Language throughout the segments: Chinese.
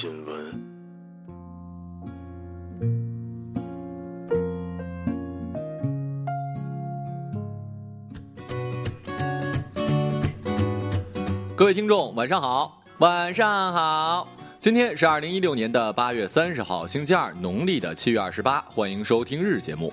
新闻。各位听众，晚上好，晚上好。今天是二零一六年的八月三十号，星期二，农历的七月二十八。欢迎收听日节目。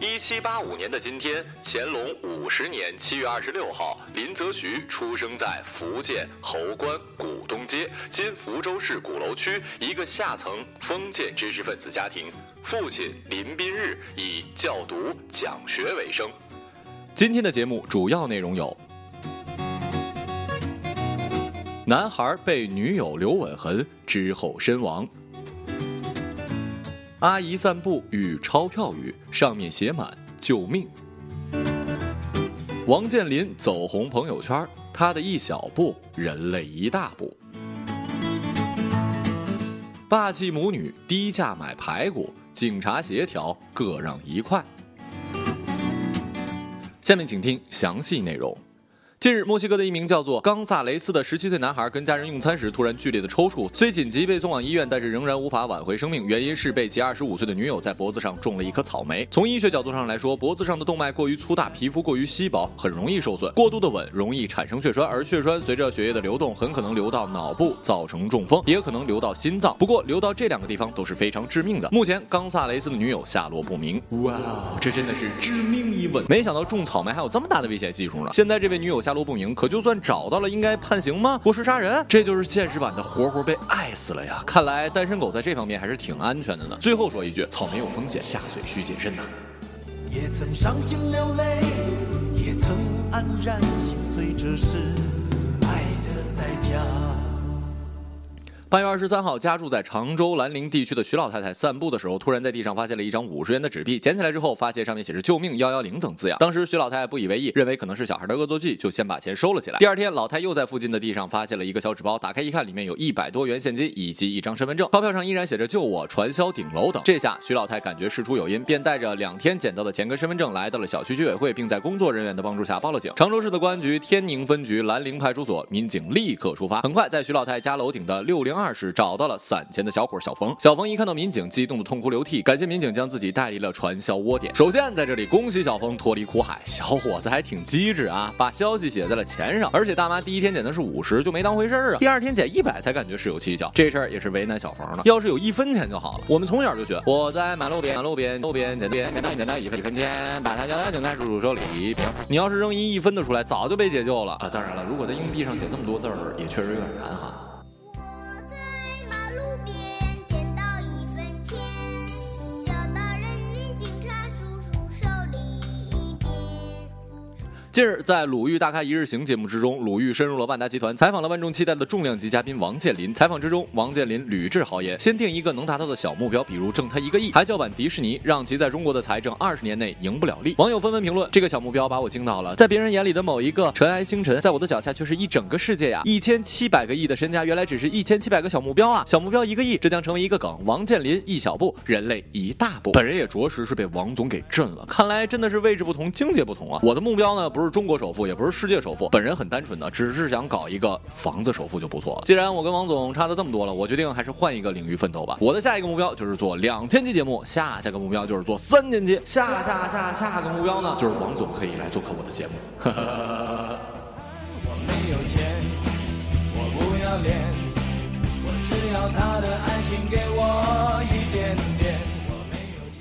一七八五年的今天，乾隆五十年七月二十六号，林则徐出生在福建侯官古东街（今福州市鼓楼区）一个下层封建知识分子家庭。父亲林宾日以教读讲学为生。今天的节目主要内容有。男孩被女友留吻痕之后身亡。阿姨散步遇钞票雨，上面写满“救命”。王健林走红朋友圈，他的一小步，人类一大步。霸气母女低价买排骨，警察协调各让一块。下面请听详细内容。近日，墨西哥的一名叫做冈萨雷斯的十七岁男孩跟家人用餐时突然剧烈的抽搐，虽紧急被送往医院，但是仍然无法挽回生命。原因是被其二十五岁的女友在脖子上种了一颗草莓。从医学角度上来说，脖子上的动脉过于粗大，皮肤过于稀薄，很容易受损。过度的吻容易产生血栓，而血栓随着血液的流动，很可能流到脑部，造成中风，也可能流到心脏。不过，流到这两个地方都是非常致命的。目前，冈萨雷斯的女友下落不明。哇，这真的是致命一吻！没想到种草莓还有这么大的危险系数呢。现在这位女友下落不明，可就算找到了，应该判刑吗？过失杀人？这就是现实版的活活被爱死了呀！看来单身狗在这方面还是挺安全的呢。最后说一句，草莓有风险，下嘴需谨慎呐。也曾伤心流泪，也曾黯然心碎，这是爱的代价。八月二十三号，家住在常州兰陵地区的徐老太太散步的时候，突然在地上发现了一张五十元的纸币，捡起来之后，发现上面写着“救命幺幺零”等字样。当时徐老太太不以为意，认为可能是小孩的恶作剧，就先把钱收了起来。第二天，老太又在附近的地上发现了一个小纸包，打开一看，里面有一百多元现金以及一张身份证，钞票上依然写着“救我”“传销顶楼”等。这下徐老太感觉事出有因，便带着两天捡到的钱跟身份证来到了小区居委会，并在工作人员的帮助下报了警。常州市的公安局天宁分局兰陵派出所民警立刻出发，很快在徐老太家楼顶的六零二二是找到了。散钱的小伙小冯，小冯一看到民警，激动的痛哭流涕，感谢民警将自己带离了传销窝点。首先在这里恭喜小冯脱离苦海，小伙子还挺机智啊，把消息写在了钱上。而且大妈第一天捡的是五十，就没当回事儿啊。第二天捡一百才感觉事有蹊跷，这事儿也是为难小冯了。要是有一分钱就好了。我们从小就学，我在马路边，马路边，路边捡捡捡到捡到一分一分钱，把它交到警察叔叔手里。你要是扔一一分的出来，早就被解救了啊。当然了，如果在硬币上写这么多字儿，也确实有点难哈。近日，在鲁豫大咖一日行节目之中，鲁豫深入了万达集团，采访了万众期待的重量级嘉宾王健林。采访之中，王健林屡致豪言，先定一个能达到的小目标，比如挣他一个亿，还叫板迪士尼，让其在中国的财政二十年内赢不了利。网友纷纷评论：这个小目标把我惊到了，在别人眼里的某一个尘埃星辰，在我的脚下却是一整个世界呀！一千七百个亿的身家，原来只是一千七百个小目标啊！小目标一个亿，这将成为一个梗。王健林一小步，人类一大步。本人也着实是被王总给震了，看来真的是位置不同，境界不同啊！我的目标呢，不是不是中国首富，也不是。世界首富，本人很单纯的，只是想搞一个房子首富就不错了。既然我跟王总差的这么多了，我决定还是换一个领域奋斗吧。我的下一个目标就是做两千期节目，下下个目标就是做三千期，下下下下个目标呢就是王总可以来做客我的节目。我没有钱，我不要脸，我只要他的爱情给我一点。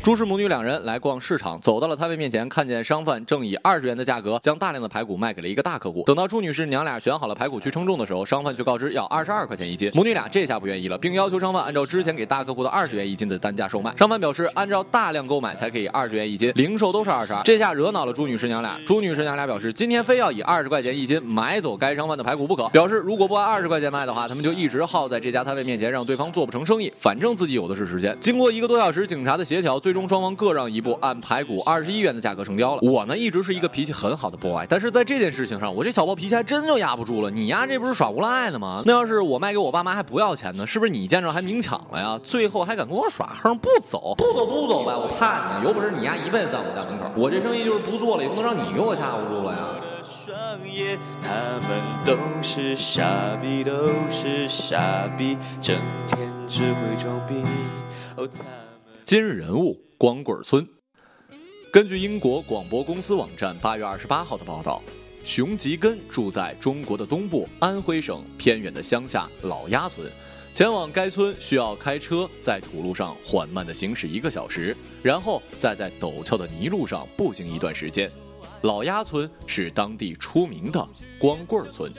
朱氏母女两人来逛市场，走到了摊位面前，看见商贩正以二十元的价格将大量的排骨卖给了一个大客户。等到朱女士娘俩选好了排骨去称重的时候，商贩却告知要二十二块钱一斤。母女俩这下不愿意了，并要求商贩按照之前给大客户的二十元一斤的单价售卖。商贩表示按照大量购买才可以二十元一斤，零售都是二十二。这下惹恼了朱女士娘俩。朱女士娘俩表示今天非要以二十块钱一斤买走该商贩的排骨不可，表示如果不按二十块钱卖的话，他们就一直耗在这家摊位面前，让对方做不成生意。反正自己有的是时间。经过一个多小时警察的协调，最终双方各让。一步按排骨二十一元的价格成交了。我呢一直是一个脾气很好的 boy，但是在这件事情上，我这小暴脾气还真就压不住了。你丫这不是耍无赖呢吗？那要是我卖给我爸妈还不要钱呢，是不是你见着还明抢了呀？最后还敢跟我耍横，不走不走不走呗！我怕你，有本事你丫一辈子在我们家门口。我这生意就是不做了，也不能让你给我吓唬住了呀。他们都是傻逼，都是傻逼，整天只会装逼。今日人物。光棍村。根据英国广播公司网站八月二十八号的报道，熊吉根住在中国的东部安徽省偏远的乡下老鸭村。前往该村需要开车在土路上缓慢地行驶一个小时，然后再在陡峭的泥路上步行一段时间。老鸭村是当地出名的光棍村。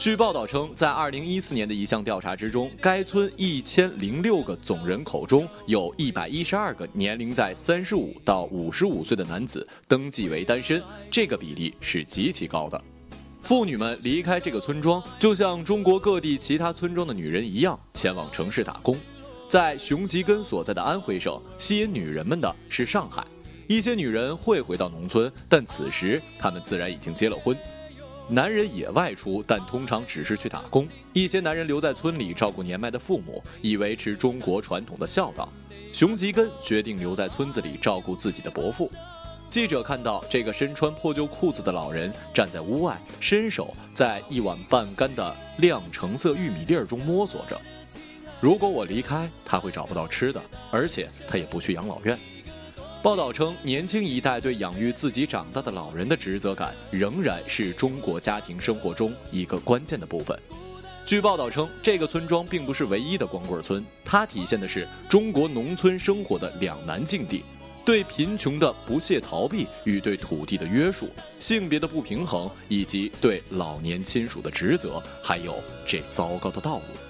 据报道称，在2014年的一项调查之中，该村1006个总人口中有一百一十二个年龄在35到55岁的男子登记为单身，这个比例是极其高的。妇女们离开这个村庄，就像中国各地其他村庄的女人一样，前往城市打工。在熊吉根所在的安徽省，吸引女人们的是上海。一些女人会回到农村，但此时她们自然已经结了婚。男人也外出，但通常只是去打工。一些男人留在村里照顾年迈的父母，以维持中国传统的孝道。熊吉根决定留在村子里照顾自己的伯父。记者看到这个身穿破旧裤子的老人站在屋外，伸手在一碗半干的亮橙色玉米粒儿中摸索着。如果我离开，他会找不到吃的，而且他也不去养老院。报道称，年轻一代对养育自己长大的老人的职责感，仍然是中国家庭生活中一个关键的部分。据报道称，这个村庄并不是唯一的光棍村，它体现的是中国农村生活的两难境地：对贫穷的不懈逃避与对土地的约束，性别的不平衡，以及对老年亲属的职责，还有这糟糕的道路。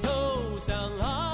都相爱。